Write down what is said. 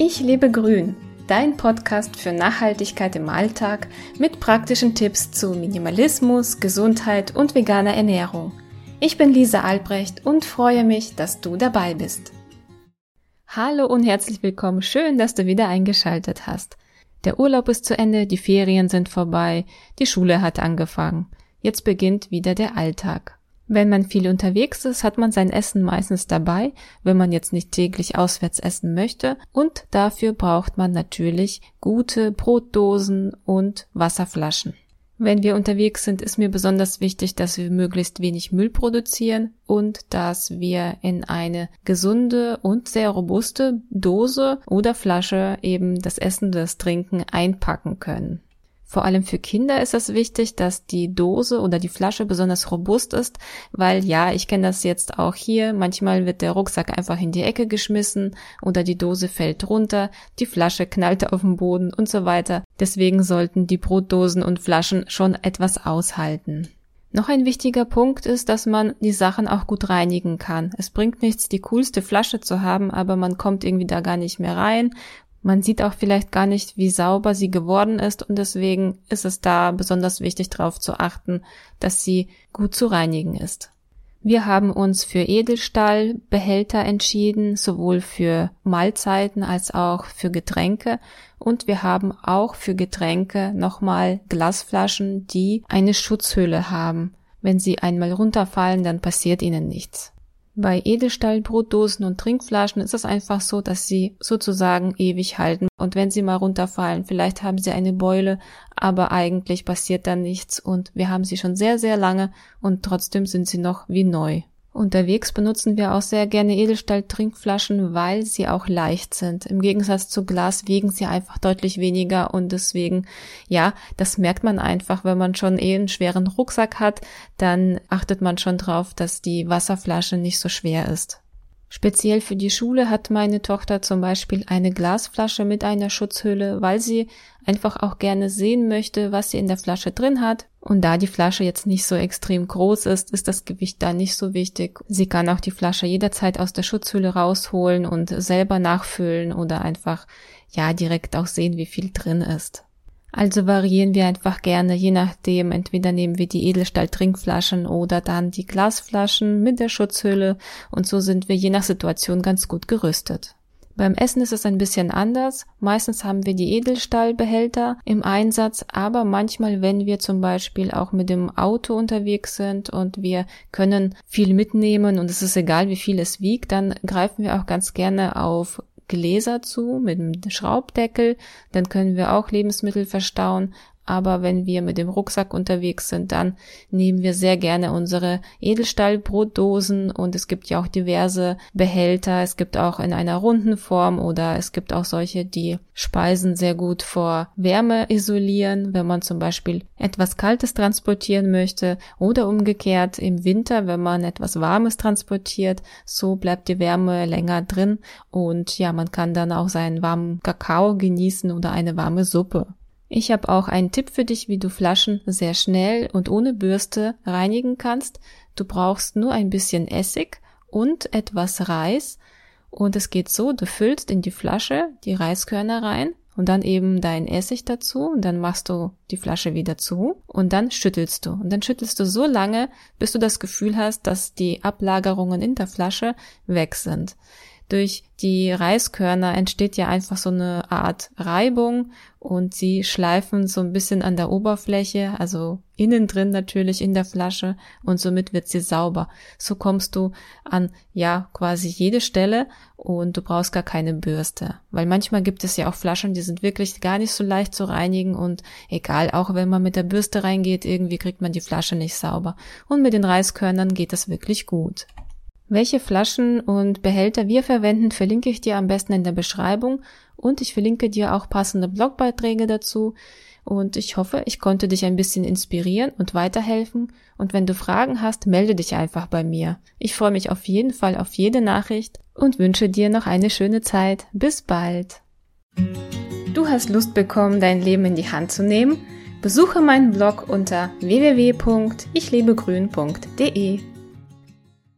Ich lebe grün, dein Podcast für Nachhaltigkeit im Alltag mit praktischen Tipps zu Minimalismus, Gesundheit und veganer Ernährung. Ich bin Lisa Albrecht und freue mich, dass du dabei bist. Hallo und herzlich willkommen. Schön, dass du wieder eingeschaltet hast. Der Urlaub ist zu Ende, die Ferien sind vorbei, die Schule hat angefangen. Jetzt beginnt wieder der Alltag. Wenn man viel unterwegs ist, hat man sein Essen meistens dabei, wenn man jetzt nicht täglich auswärts essen möchte. Und dafür braucht man natürlich gute Brotdosen und Wasserflaschen. Wenn wir unterwegs sind, ist mir besonders wichtig, dass wir möglichst wenig Müll produzieren und dass wir in eine gesunde und sehr robuste Dose oder Flasche eben das Essen, das Trinken einpacken können. Vor allem für Kinder ist es wichtig, dass die Dose oder die Flasche besonders robust ist, weil ja, ich kenne das jetzt auch hier, manchmal wird der Rucksack einfach in die Ecke geschmissen oder die Dose fällt runter, die Flasche knallt auf den Boden und so weiter. Deswegen sollten die Brotdosen und Flaschen schon etwas aushalten. Noch ein wichtiger Punkt ist, dass man die Sachen auch gut reinigen kann. Es bringt nichts, die coolste Flasche zu haben, aber man kommt irgendwie da gar nicht mehr rein man sieht auch vielleicht gar nicht, wie sauber sie geworden ist und deswegen ist es da besonders wichtig darauf zu achten, dass sie gut zu reinigen ist. Wir haben uns für Edelstahlbehälter entschieden, sowohl für Mahlzeiten als auch für Getränke. Und wir haben auch für Getränke nochmal Glasflaschen, die eine Schutzhülle haben. Wenn sie einmal runterfallen, dann passiert ihnen nichts. Bei Edelstahlbrotdosen und Trinkflaschen ist es einfach so, dass sie sozusagen ewig halten. Und wenn sie mal runterfallen, vielleicht haben sie eine Beule, aber eigentlich passiert dann nichts und wir haben sie schon sehr, sehr lange und trotzdem sind sie noch wie neu. Unterwegs benutzen wir auch sehr gerne Edelstahl-Trinkflaschen, weil sie auch leicht sind. Im Gegensatz zu Glas wiegen sie einfach deutlich weniger und deswegen, ja, das merkt man einfach, wenn man schon eh einen schweren Rucksack hat, dann achtet man schon drauf, dass die Wasserflasche nicht so schwer ist. Speziell für die Schule hat meine Tochter zum Beispiel eine Glasflasche mit einer Schutzhülle, weil sie einfach auch gerne sehen möchte, was sie in der Flasche drin hat. Und da die Flasche jetzt nicht so extrem groß ist, ist das Gewicht da nicht so wichtig. Sie kann auch die Flasche jederzeit aus der Schutzhülle rausholen und selber nachfüllen oder einfach ja direkt auch sehen, wie viel drin ist. Also variieren wir einfach gerne, je nachdem, entweder nehmen wir die Edelstahl-Trinkflaschen oder dann die Glasflaschen mit der Schutzhülle und so sind wir je nach Situation ganz gut gerüstet. Beim Essen ist es ein bisschen anders. Meistens haben wir die Edelstahlbehälter im Einsatz, aber manchmal, wenn wir zum Beispiel auch mit dem Auto unterwegs sind und wir können viel mitnehmen und es ist egal, wie viel es wiegt, dann greifen wir auch ganz gerne auf Gläser zu mit einem Schraubdeckel, dann können wir auch Lebensmittel verstauen, aber wenn wir mit dem Rucksack unterwegs sind, dann nehmen wir sehr gerne unsere Edelstahlbrotdosen und es gibt ja auch diverse Behälter. Es gibt auch in einer runden Form oder es gibt auch solche, die Speisen sehr gut vor Wärme isolieren, wenn man zum Beispiel etwas Kaltes transportieren möchte oder umgekehrt im Winter, wenn man etwas Warmes transportiert, so bleibt die Wärme länger drin und ja, man kann dann auch seinen warmen Kakao genießen oder eine warme Suppe. Ich habe auch einen Tipp für dich, wie du Flaschen sehr schnell und ohne Bürste reinigen kannst. Du brauchst nur ein bisschen Essig und etwas Reis. Und es geht so, du füllst in die Flasche die Reiskörner rein und dann eben dein Essig dazu und dann machst du die Flasche wieder zu und dann schüttelst du. Und dann schüttelst du so lange, bis du das Gefühl hast, dass die Ablagerungen in der Flasche weg sind durch die Reiskörner entsteht ja einfach so eine Art Reibung und sie schleifen so ein bisschen an der Oberfläche, also innen drin natürlich in der Flasche und somit wird sie sauber. So kommst du an ja quasi jede Stelle und du brauchst gar keine Bürste, weil manchmal gibt es ja auch Flaschen, die sind wirklich gar nicht so leicht zu reinigen und egal, auch wenn man mit der Bürste reingeht, irgendwie kriegt man die Flasche nicht sauber. Und mit den Reiskörnern geht das wirklich gut. Welche Flaschen und Behälter wir verwenden, verlinke ich dir am besten in der Beschreibung und ich verlinke dir auch passende Blogbeiträge dazu. Und ich hoffe, ich konnte dich ein bisschen inspirieren und weiterhelfen. Und wenn du Fragen hast, melde dich einfach bei mir. Ich freue mich auf jeden Fall auf jede Nachricht und wünsche dir noch eine schöne Zeit. Bis bald. Du hast Lust bekommen, dein Leben in die Hand zu nehmen? Besuche meinen Blog unter www.ichlebegrün.de.